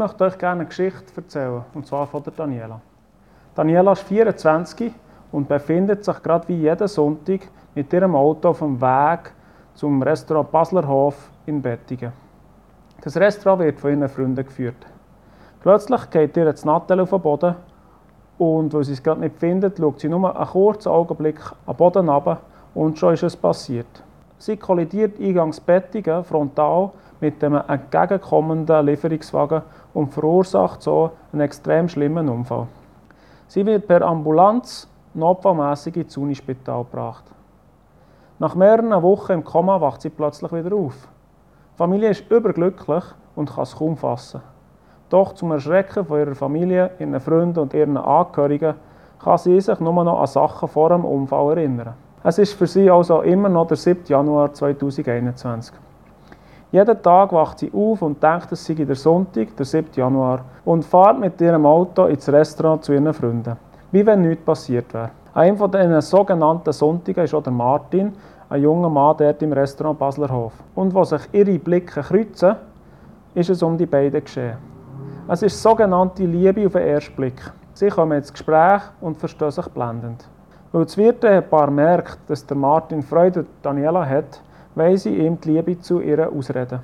möchte euch gerne eine Geschichte erzählen, und zwar von der Daniela. Daniela ist 24 und befindet sich gerade wie jeden Sonntag mit ihrem Auto auf dem Weg zum Restaurant Baslerhof in Bettingen. Das Restaurant wird von ihren Freunden geführt. Plötzlich geht ihr das Nattel auf den Boden und weil sie es gerade nicht findet, schaut sie nur einen kurzen Augenblick am Boden runter und schon ist es passiert. Sie kollidiert eingangs Bettingen frontal mit einem entgegenkommenden Lieferungswagen und verursacht so einen extrem schlimmen Unfall. Sie wird per Ambulanz notfallmässig ins Unispital gebracht. Nach mehreren Wochen im Koma wacht sie plötzlich wieder auf. Die Familie ist überglücklich und kann es kaum fassen. Doch zum Erschrecken von ihrer Familie, ihren Freunden und ihren Angehörigen kann sie sich nur noch an Sachen vor dem Unfall erinnern. Es ist für sie also immer noch der 7. Januar 2021. Jeden Tag wacht sie auf und denkt, es sei der Sonntag, der 7. Januar, und fährt mit ihrem Auto ins Restaurant zu ihren Freunden. Wie wenn nichts passiert wäre. An einem von diesen sogenannten Sonntagen ist auch der Martin, ein junger Mann dort im Restaurant Baslerhof. Und wo sich ihre Blicke kreuzen, ist es um die beiden geschehen. Es ist sogenannte Liebe auf den ersten Blick. Sie kommen ins Gespräch und verstehen sich blendend. Weil das Wirtepaar merkt, dass der Martin Freude an Daniela hat, wollen sie ihm die Liebe zu ihr ausreden.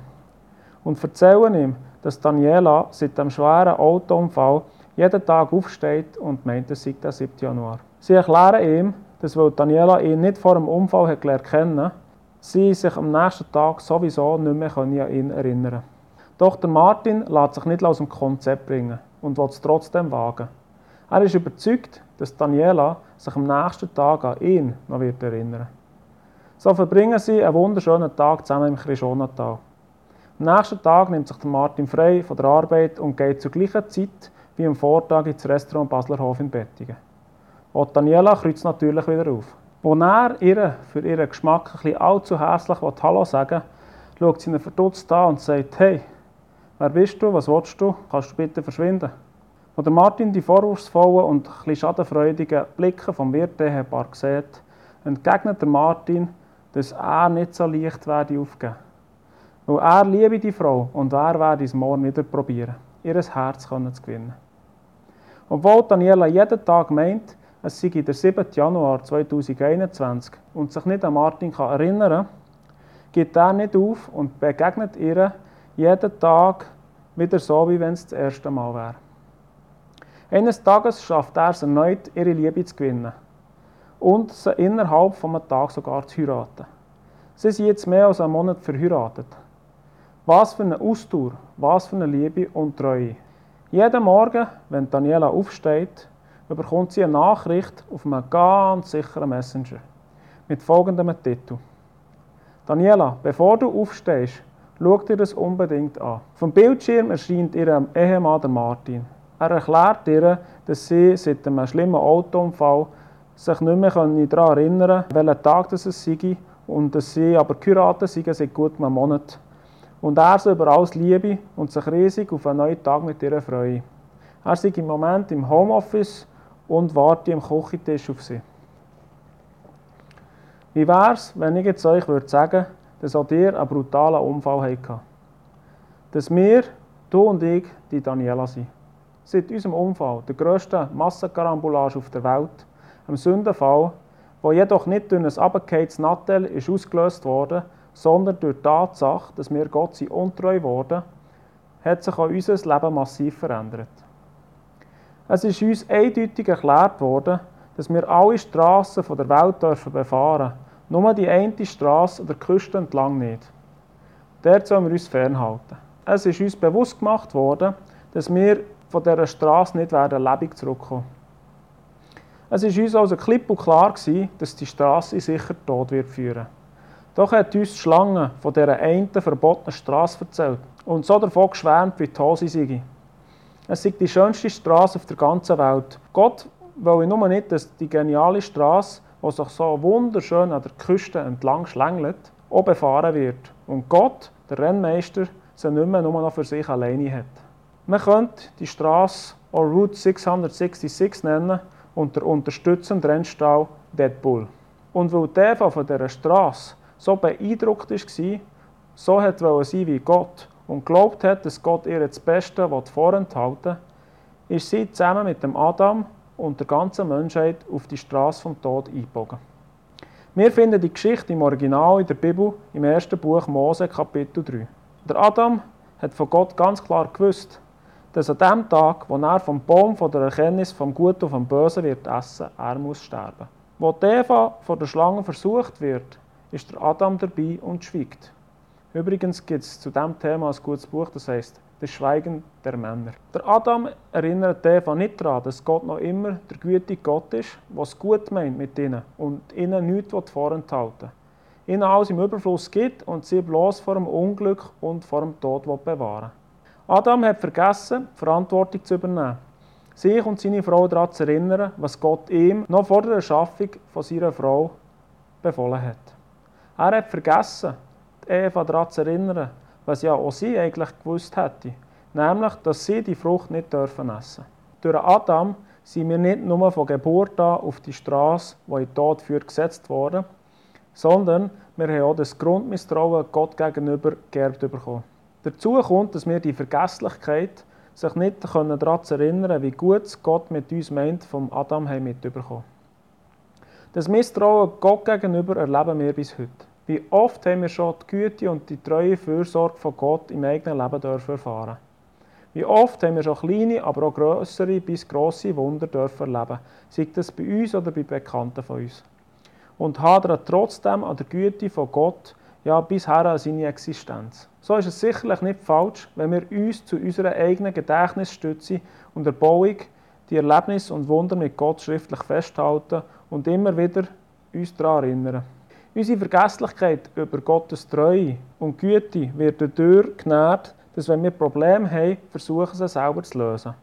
Und erzählen ihm, dass Daniela seit dem schweren Autounfall jeden Tag aufsteht und meint, es sei der 7. Januar. Sie erklären ihm, dass weil Daniela ihn nicht vor dem Unfall hat kennen, sie sich am nächsten Tag sowieso nicht mehr an ihn erinnern können. Doch der Martin lässt sich nicht aus dem Konzept bringen und will es trotzdem wagen. Er ist überzeugt, dass Daniela sich am nächsten Tag an ihn noch wird erinnern So verbringen sie einen wunderschönen Tag zusammen im Krischonatal. Am nächsten Tag nimmt sich Martin frei von der Arbeit und geht zur gleichen Zeit wie am Vortag ins Restaurant Baslerhof in Bettingen. Auch Daniela kreuzt natürlich wieder auf. Als er ihr für ihren Geschmack ein allzu hässlich Hallo sagen will, schaut sie ihn verdutzt an und sagt, hey, wer bist du, was willst du, kannst du bitte verschwinden? Als Martin die vorwurfsvollen und ein schadenfreudigen Blicke vom Wirtehepaar sieht, entgegnet der Martin, dass er nicht so leicht werde aufgeben. Weil er liebe die Frau und er werde es morgen wieder probieren, ihr Herz zu gewinnen. Obwohl Daniela jeden Tag meint, es sei der 7. Januar 2021 und sich nicht an Martin kann erinnern kann, gibt er nicht auf und begegnet ihr jeden Tag wieder so, wie wenn es das erste Mal wäre. Eines Tages schafft er es erneut, ihre Liebe zu gewinnen und sie innerhalb von einem Tag sogar zu heiraten. Sie sind jetzt mehr als einen Monat verheiratet. Was für eine Ausdauer, was für eine Liebe und Treue. Jeden Morgen, wenn Daniela aufsteht, bekommt sie eine Nachricht auf einem ganz sicheren Messenger mit folgendem Titel. Daniela, bevor du aufstehst, schau dir das unbedingt an. Vom Bildschirm erscheint ihr Ehemann Martin. Er erklärt ihr, dass sie seit einem schlimmen Autounfall sich nicht mehr daran erinnern kann, welchen Tag das es sei und dass sie aber geheiratet seien seit gut einem Monat. Und er sie über alles liebe und sich riesig auf einen neuen Tag mit ihr freue. Er sei im Moment im Homeoffice und warte am Küchentisch auf sie. Wie wäre es, wenn ich jetzt euch würde sagen, dass auch ihr einen brutalen Unfall hattet? Dass wir, du und ich, die Daniela sind seit unserem Unfall, der grössten Massenkarambolage auf der Welt, einem Sündenfall, der jedoch nicht durch ein abgekehrtes Nattel ist ausgelöst wurde, sondern durch die Tatsache, dass wir Gott sind untreu wurden, hat sich auch unser Leben massiv verändert. Es ist uns eindeutig erklärt worden, dass wir alle Straßen der Welt dürfen befahren dürfen, nur die eine Straße an der Küste entlang nicht. Dort sollen wir uns fernhalten. Es ist uns bewusst gemacht worden, dass wir von dieser Straße nicht werden lebendig zurückkommen. Es war uns also klipp und klar, gewesen, dass die Straße sicher Tod wird führen. Doch hat uns die Schlange von dieser einen verbotenen Straße erzählt und so davon geschwärmt, wie toll sie sei. Es sei die schönste Straße auf der ganzen Welt. Gott will nur nicht, dass die geniale Straße, die sich so wunderschön an der Küste entlang schlängelt, auch befahren wird. Und Gott, der Rennmeister, sie nicht mehr nur noch für sich alleine hat. Man könnte die Straße auch Route 666 nennen und der unterstützende Rennstall Deadpool. Und weil der von dieser Straße so beeindruckt war, so wollte sein wie Gott und glaubt hat, dass Gott ihr das Beste vorenthalten will, ist sie zusammen mit dem Adam und der ganzen Menschheit auf die Straße vom Tod eingebogen. Wir finden die Geschichte im Original in der Bibel im ersten Buch Mose, Kapitel 3. Der Adam hat von Gott ganz klar gewusst, dass an dem Tag, wo er vom Baum von der Erkenntnis vom Guten und vom Bösen wird essen, er muss sterben. Wo Eva von der Schlange versucht wird, ist der Adam dabei und schweigt. Übrigens gibt es zu diesem Thema ein gutes Buch, das heißt Das Schweigen der Männer. Der Adam erinnert Eva nicht daran, dass Gott noch immer der gütige Gott ist, was gut meint mit ihnen und ihnen nichts vorenthalten will. Ihnen alles im Überfluss gibt und sie bloß vor dem Unglück und vor dem Tod bewahren Adam hat vergessen, Verantwortung zu übernehmen. Sich und seine Frau daran zu erinnern, was Gott ihm noch vor der Erschaffung von seiner Frau befohlen hat. Er hat vergessen, Eva daran zu erinnern, was ja auch sie eigentlich gewusst hätte, nämlich, dass sie die Frucht nicht dürfen essen. Durch Adam sind wir nicht nur von Geburt an auf die Straße, die in den Tod führt, gesetzt worden, sondern wir haben auch das Grundmisstrauen Gott gegenüber geerbt bekommen. Dazu kommt, dass wir die Vergesslichkeit, sich nicht daran zu erinnern, wie gut Gott mit uns meint, vom Adam haben mitbekommen. Das Misstrauen Gott gegenüber erleben wir bis heute. Wie oft haben wir schon die Güte und die treue Fürsorge von Gott im eigenen Leben dürfen erfahren. Wie oft haben wir schon kleine, aber auch größere bis grosse Wunder dürfen erleben, sei das bei uns oder bei Bekannten von uns. Und hadern trotzdem an der Güte von Gott, ja bisher an seine Existenz. So ist es sicherlich nicht falsch, wenn wir uns zu unserer eigenen Gedächtnisstütze und Erbauung die Erlebnisse und Wunder mit Gott schriftlich festhalten und immer wieder uns daran erinnern. Unsere Vergesslichkeit über Gottes Treue und Güte wird dadurch genährt, dass wenn wir Probleme haben, versuchen sie selber zu lösen.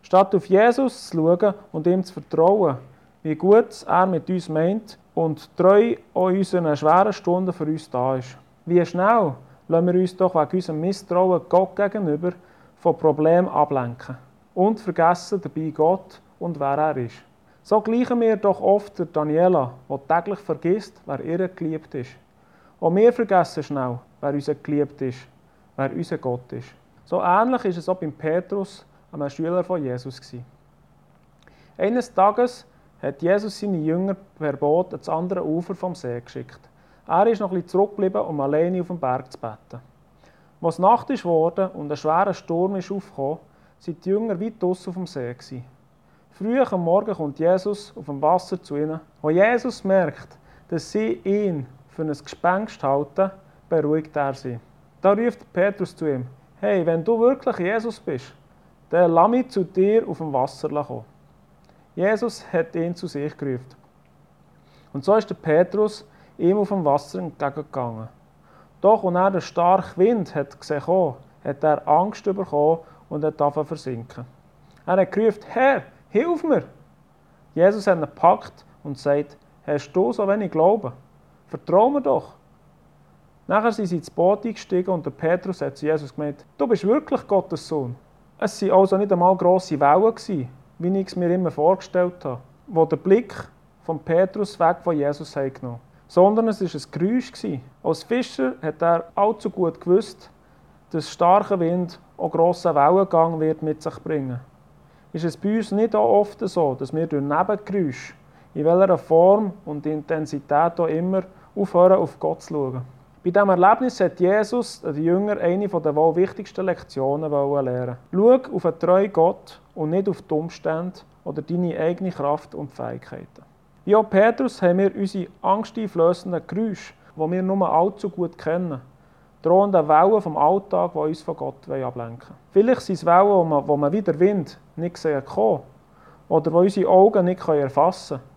Statt auf Jesus zu schauen und ihm zu vertrauen, wie gut er mit uns meint und treu an unseren schweren Stunden für uns da ist. Wie schnell lassen wir uns doch wegen unserem Misstrauen Gott gegenüber von Problemen ablenken und vergessen dabei Gott und wer er ist. So gleichen wir doch oft der Daniela, die täglich vergisst, wer ihr geliebt ist. Auch wir vergessen schnell, wer unser geliebt ist, wer unser Gott ist. So ähnlich ist es auch beim Petrus, einem Schüler von Jesus. Eines Tages hat Jesus seine Jünger per Boot ans andere Ufer vom See geschickt. Er ist noch bisschen zurückgeblieben, um alleine auf dem Berg zu beten. Als Nacht ist geworden und ein schwerer Sturm ist aufgekommen, sind die Jünger weit draussen auf dem See. Gewesen. Früh am Morgen kommt Jesus auf dem Wasser zu ihnen. Als Jesus merkt, dass sie ihn für ein Gespenst halten, beruhigt er sie. Da ruft Petrus zu ihm: Hey, wenn du wirklich Jesus bist, dann lass mich zu dir auf dem Wasser kommen. Jesus hat ihn zu sich gerufen. Und so ist der Petrus ihm auf dem Wasser entgegengegangen. Doch, als er den starken Wind hat gesehen hat er Angst bekommen und hat angefangen versinken. Er hat gerufen: Herr, Hilf mir! Jesus hat ihn gepackt und sagt, hast du so wenig Glauben? Vertrau mir doch! Nachher sind sie ins Boot eingestiegen und der Petrus hat zu Jesus gemeint, du bist wirklich Gottes Sohn. Es waren also nicht einmal grosse Wellen, wie ich es mir immer vorgestellt habe, wo der Blick von Petrus weg von Jesus genommen sondern es war ein Geräusch. Als Fischer hat er allzu gut gewusst, dass starker Wind auch grossen Wellengang wird mit sich bringen ist es bei uns nicht auch oft so, dass wir durch Nebengeräusche, in welcher Form und Intensität auch immer, aufhören, auf Gott zu schauen. Bei diesem Erlebnis hat Jesus den Jünger eine der wohl wichtigsten Lektionen lernen Schau auf einen treuen Gott und nicht auf die Umstände oder deine eigene Kraft und Fähigkeiten. Wie auch Petrus haben wir unsere angsteinflößenden Geräusche, die wir nur allzu gut kennen drohenden Wellen vom Alltag, die uns von Gott ablenken wollen. Vielleicht sind es Wellen, wo man, man wieder Wind nicht sehen kann oder die unsere Augen nicht erfassen können.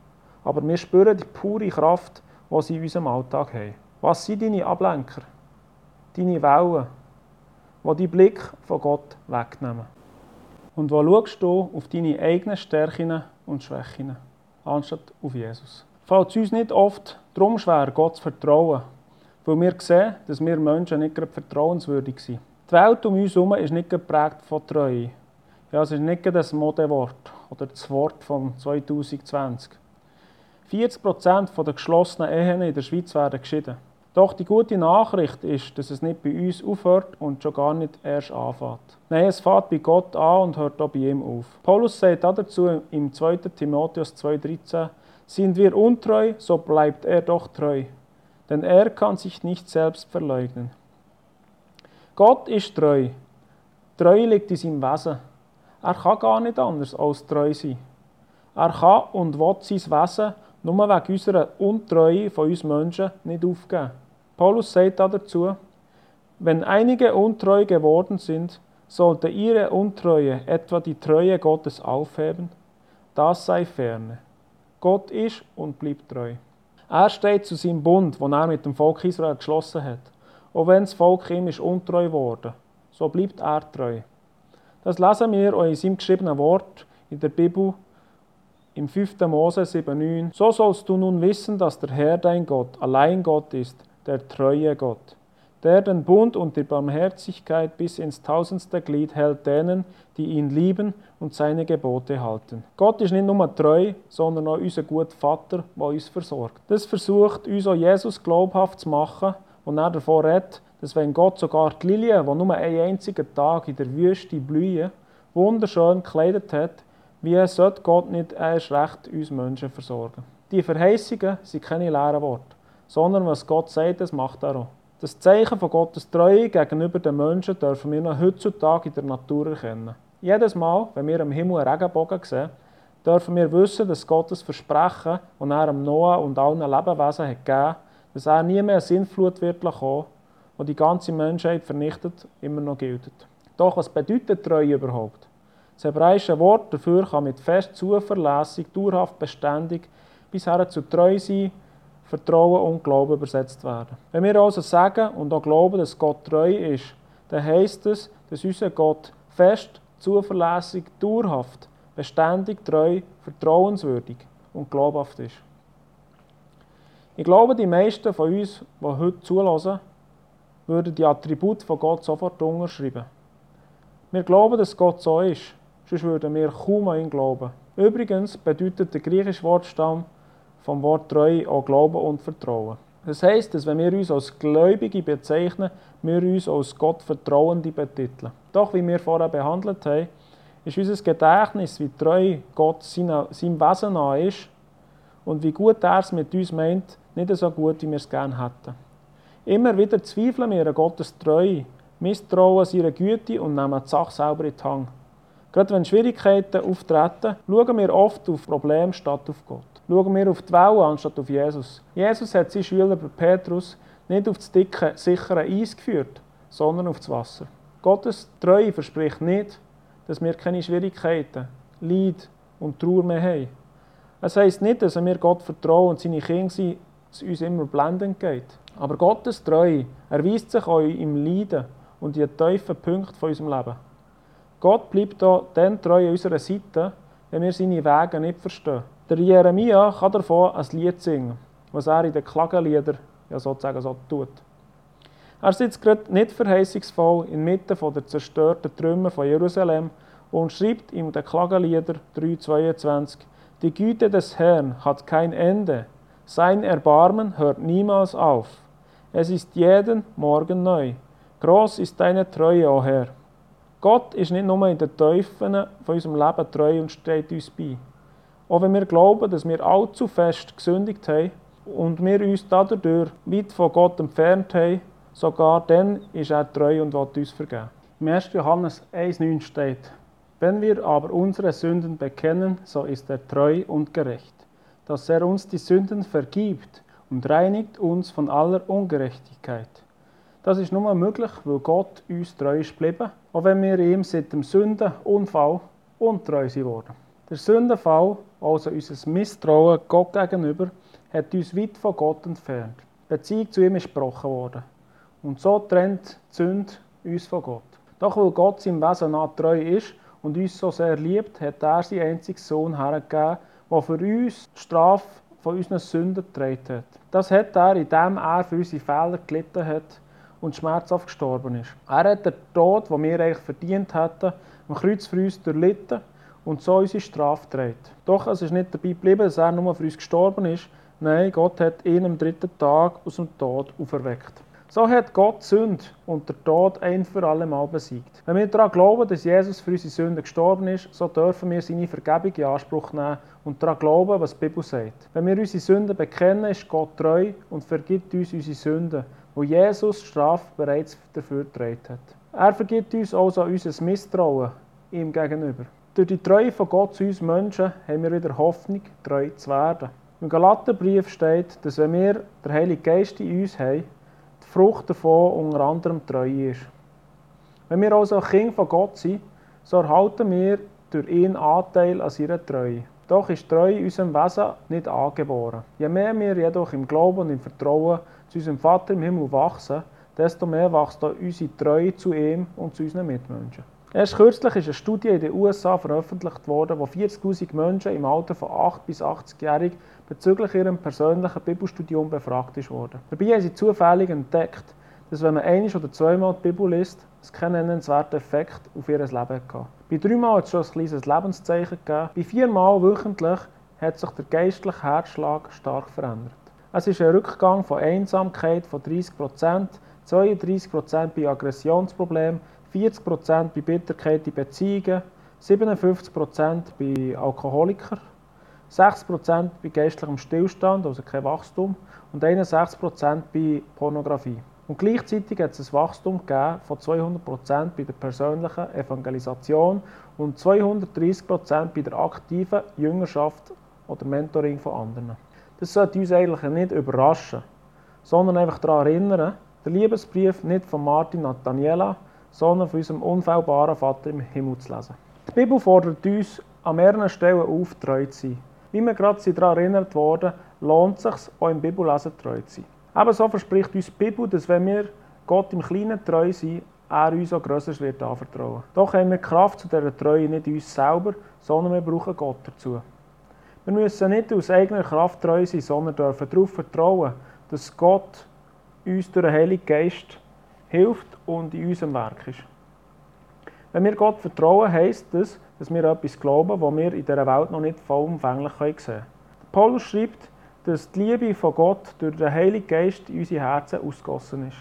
Aber wir spüren die pure Kraft, die sie in unserem Alltag haben. Was sind deine Ablenker? Deine Wellen, die deinen Blick von Gott wegnehmen. Und wo schaust du auf deine eigenen Stärken und Schwächen, anstatt auf Jesus? Fällt es uns nicht oft darum schwer, Gott zu vertrauen weil wir sehen, dass wir Menschen nicht gerade vertrauenswürdig sind. Die Welt um uns herum ist nicht geprägt von Treue. Ja, es ist nicht das Modewort oder das Wort von 2020. 40% der geschlossenen Ehen in der Schweiz werden geschieden. Doch die gute Nachricht ist, dass es nicht bei uns aufhört und schon gar nicht erst anfängt. Nein, es fängt bei Gott an und hört auch bei ihm auf. Paulus sagt dazu im 2. Timotheus 2,13: Sind wir untreu, so bleibt er doch treu, denn er kann sich nicht selbst verleugnen. Gott ist treu. Treu liegt in seinem Wesen. Er kann gar nicht anders als treu sein. Er kann und will sein Wesen nur wegen unserer Untreue von uns Menschen nicht aufgeben. Paulus sagt dazu, wenn einige untreu geworden sind, sollte ihre Untreue etwa die Treue Gottes aufheben? Das sei ferne. Gott ist und bleibt treu. Er steht zu seinem Bund, den er mit dem Volk Israel geschlossen hat. Auch wenn das Volk ihm ist untreu wurde, so bleibt er treu. Das lesen wir auch in seinem geschriebenen Wort in der Bibel im 5. Mose 7,9. So sollst du nun wissen, dass der Herr dein Gott allein Gott ist, der treue Gott, der den Bund und die Barmherzigkeit bis ins tausendste Glied hält denen, die ihn lieben und seine Gebote halten. Gott ist nicht nur treu, sondern auch unser guter Vater, der uns versorgt. Das versucht uns auch Jesus glaubhaft zu machen und er davon redet, dass wenn Gott sogar die Lilien, die nur einen einzigen Tag in der Wüste blühen, wunderschön gekleidet hat, wie sollte Gott nicht erst recht uns Menschen versorgen? Die Verheißungen sind keine leeren Worte sondern was Gott sagt, das macht er auch. Das Zeichen von Gottes Treue gegenüber den Menschen dürfen wir noch heutzutage in der Natur erkennen. Jedes Mal, wenn wir am Himmel einen Regenbogen sehen, dürfen wir wissen, dass Gottes Versprechen, das er am Noah und allen Lebewesen hat gegeben dass er nie mehr eine Sinnflut wird kommen, die die ganze Menschheit vernichtet, immer noch gilt. Doch was bedeutet Treue überhaupt? Das hebräische Wort dafür kann mit fest zuverlässig, dauerhaft beständig bis zu treu sein, Vertrauen und Glauben übersetzt werden. Wenn wir also sagen und auch glauben, dass Gott treu ist, dann heisst es, dass unser Gott fest, zuverlässig, dauerhaft, beständig, treu, vertrauenswürdig und glaubhaft ist. Ich glaube, die meisten von uns, die heute zulassen, würden die Attribute von Gott sofort unterschreiben. Wir glauben, dass Gott so ist, sonst würden wir kaum an ihn glauben. Übrigens bedeutet der griechische Wortstamm vom Wort Treue auch Glauben und Vertrauen. Das heisst, dass wenn wir uns als Gläubige bezeichnen, wir uns als Gott Vertrauende betiteln. Doch, wie wir vorher behandelt haben, ist unser Gedächtnis, wie treu Gott seinem Wesen an ist und wie gut er es mit uns meint, nicht so gut, wie wir es gerne hätten. Immer wieder zweifeln wir an Gottes Treue, misstrauen seiner Güte und nehmen die Sache selber in die Hand. Gerade wenn Schwierigkeiten auftreten, schauen wir oft auf Probleme statt auf Gott. Schauen wir auf die Wellen anstatt auf Jesus. Jesus hat seinen Schüler Petrus nicht auf das dicke, sichere Eis geführt, sondern auf das Wasser. Gottes Treue verspricht nicht, dass wir keine Schwierigkeiten, Leid und Trauer mehr haben. Es heisst nicht, dass wir Gott vertrauen und seine Kinder sind, es uns immer blendend geht. Aber Gottes Treue erweist sich auch im Leiden und in den tiefen Punkten von unserem Leben. Gott bleibt da dann treu an unserer Seite, wenn wir seine Wege nicht verstehen. Der Jeremia kann davon ein Lied singen, was er in den Klagenliedern ja sozusagen so tut. Er sitzt gerade nicht verheißungsvoll inmitten der zerstörten Trümmer von Jerusalem und schreibt in den Klagenlieder 3,22 Die Güte des Herrn hat kein Ende, sein Erbarmen hört niemals auf. Es ist jeden Morgen neu. Groß ist deine Treue, o Herr. Gott ist nicht nur in den Teufeln von unserem Leben treu und steht uns bei. Auch wenn wir glauben, dass wir allzu fest gesündigt haben und wir uns dadurch weit von Gott entfernt haben, sogar dann ist er treu und will uns vergeben. Im 1. Johannes 1,9 steht: Wenn wir aber unsere Sünden bekennen, so ist er treu und gerecht, dass er uns die Sünden vergibt und reinigt uns von aller Ungerechtigkeit. Das ist nur möglich, weil Gott uns treu ist geblieben, auch wenn wir ihm seit dem Sündenunfall untreu sind worden. Der Sündenfall, also unser Misstrauen Gott gegenüber, hat uns weit von Gott entfernt. Die Beziehung zu ihm ist gebrochen worden. Und so trennt die Sünde uns von Gott. Doch weil Gott seinem Wesen nach treu ist und uns so sehr liebt, hat er seinen einzigen Sohn hergegeben, der für uns die Strafe von unseren Sünden getragen hat. Das hat er, indem er für unsere Fehler gelitten hat und schmerzhaft gestorben ist. Er hat den Tod, den wir eigentlich verdient hätten, am Kreuz für uns durchlitten und so unsere Strafe trägt. Doch es ist nicht dabei geblieben, dass er nur für uns gestorben ist. Nein, Gott hat ihn am dritten Tag aus dem Tod auferweckt. So hat Gott Sünde und der Tod ein für alle Mal besiegt. Wenn wir daran glauben, dass Jesus für unsere Sünden gestorben ist, so dürfen wir seine Vergebung in Anspruch nehmen und daran glauben, was die Bibel sagt. Wenn wir unsere Sünden bekennen, ist Gott treu und vergibt uns unsere Sünden, wo Jesus Strafe bereits dafür getragen hat. Er vergibt uns also unser Misstrauen ihm gegenüber. Durch die Treue von Gott zu uns Menschen haben wir wieder Hoffnung, treu zu werden. Im Galaterbrief steht, dass wenn wir den Heiligen Geist in uns haben, die Frucht davon unter anderem Treue ist. Wenn wir also Kinder von Gott sind, so erhalten wir durch ihn Anteil an seiner Treue. Doch ist Treue unserem Wesen nicht angeboren. Je mehr wir jedoch im Glauben und im Vertrauen zu unserem Vater im Himmel wachsen, desto mehr wächst auch unsere Treue zu ihm und zu unseren Mitmenschen. Erst kürzlich ist eine Studie in den USA veröffentlicht worden, wo 40.000 Menschen im Alter von 8 bis 80-jährig bezüglich ihrem persönlichen Bibelstudium befragt wurden. Dabei haben sie zufällig entdeckt, dass wenn man ein oder zweimal die Bibel liest, es keinen nennenswerten Effekt auf ihr Leben hatte. Bei dreimal hat es schon ein kleines Lebenszeichen gegeben. Bei viermal wöchentlich hat sich der geistliche Herzschlag stark verändert. Es ist ein Rückgang von Einsamkeit von 30% 32% bei Aggressionsproblemen, 40% bei Bitterkeit Beziehungen, 57% bei Alkoholikern, 6% bei geistlichem Stillstand, also kein Wachstum, und 61% bei Pornografie. Und gleichzeitig hat es ein Wachstum von 200% bei der persönlichen Evangelisation und 230% bei der aktiven Jüngerschaft oder Mentoring von anderen. Das sollte uns eigentlich nicht überraschen, sondern einfach daran erinnern, der Liebesbrief nicht von Martin an Daniela, sondern von unserem unfehlbaren Vater im Himmel zu lesen. Die Bibel fordert uns an mehreren Stellen auf, treu zu sein. Wie wir gerade daran erinnert wurden, lohnt es sich, auch im Bibellesen treu zu sein. Ebenso verspricht uns die Bibel, dass wenn wir Gott im Kleinen treu sind, er uns auch Größeres wird anvertrauen. Doch haben wir Kraft zu dieser Treue nicht uns selber, sondern wir brauchen Gott dazu. Wir müssen nicht aus eigener Kraft treu sein, sondern dürfen darauf vertrauen, dass Gott uns durch den Heiligen Geist hilft und in unserem Werk ist. Wenn wir Gott vertrauen, heisst das, dass wir etwas glauben, was wir in dieser Welt noch nicht vollumfänglich sehen können. Paulus schreibt, dass die Liebe von Gott durch den Heiligen Geist in unsere Herzen ausgossen ist.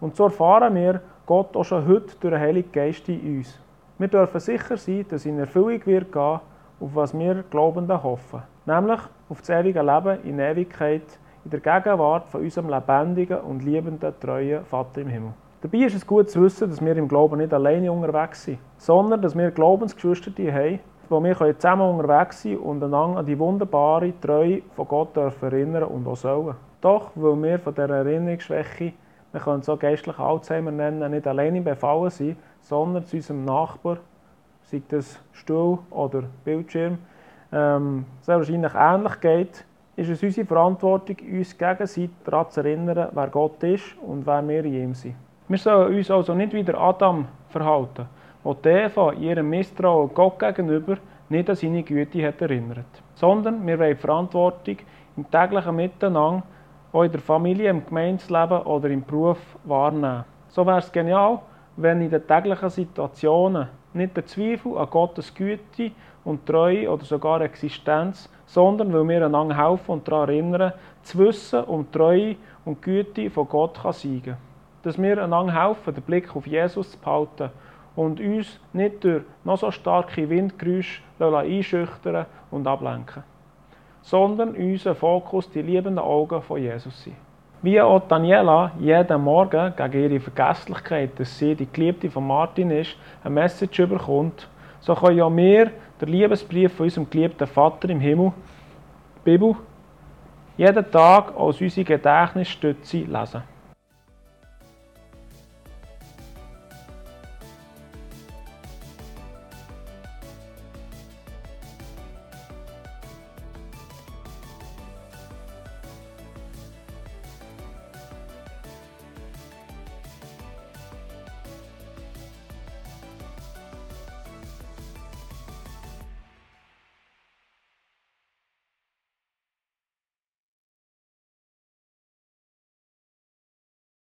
Und so erfahren wir Gott auch schon heute durch den Heiligen Geist in uns. Wir dürfen sicher sein, dass in Erfüllung wird gehen, auf was wir Glaubenden hoffen. Nämlich auf das ewige Leben in Ewigkeit, in der Gegenwart von unserem lebendigen und liebenden, treuen Vater im Himmel. Dabei ist es gut zu wissen, dass wir im Glauben nicht alleine unterwegs sind, sondern dass wir Glaubensgeschwister haben, wo wir zusammen unterwegs sein und einander an die wunderbare Treue von Gott dürfen erinnern und auch sollen. Doch, weil wir von dieser Erinnerungsschwäche, wir können es auch geistlich Alzheimer nennen, nicht alleine befallen sind, sondern zu unserem Nachbar, sei das Stuhl oder Bildschirm, ähm, sehr wahrscheinlich ähnlich geht, ist es unsere Verantwortung, uns gegenseitig daran zu erinnern, wer Gott ist und wer wir in ihm sind. Wir sollen uns also nicht wie der Adam verhalten, wo die Eva ihrem Misstrauen Gott gegenüber nicht an seine Güte hat erinnert. Sondern wir wollen Verantwortung im täglichen Miteinander, auch in der Familie, im Gemeinsleben oder im Beruf wahrnehmen. So wäre es genial, wenn in den täglichen Situationen nicht der Zweifel an Gottes Güte und Treue oder sogar Existenz, sondern weil wir einander helfen und daran erinnern, zu wissen, um Treue und Güte von Gott kann siegen. Dass wir einander helfen, den Blick auf Jesus zu behalten und uns nicht durch noch so starke Windgeräusche einschüchtern und ablenken, sondern unser Fokus die liebenden Augen von Jesus sind. Wie auch Daniela jeden Morgen gegen ihre Vergesslichkeit, dass sie die Geliebte von Martin ist, eine Message überkommt, so können ja wir den Liebesbrief von unserem geliebten Vater im Himmel, Bibel, jeden Tag als unsere Gedächtnisstütze lesen.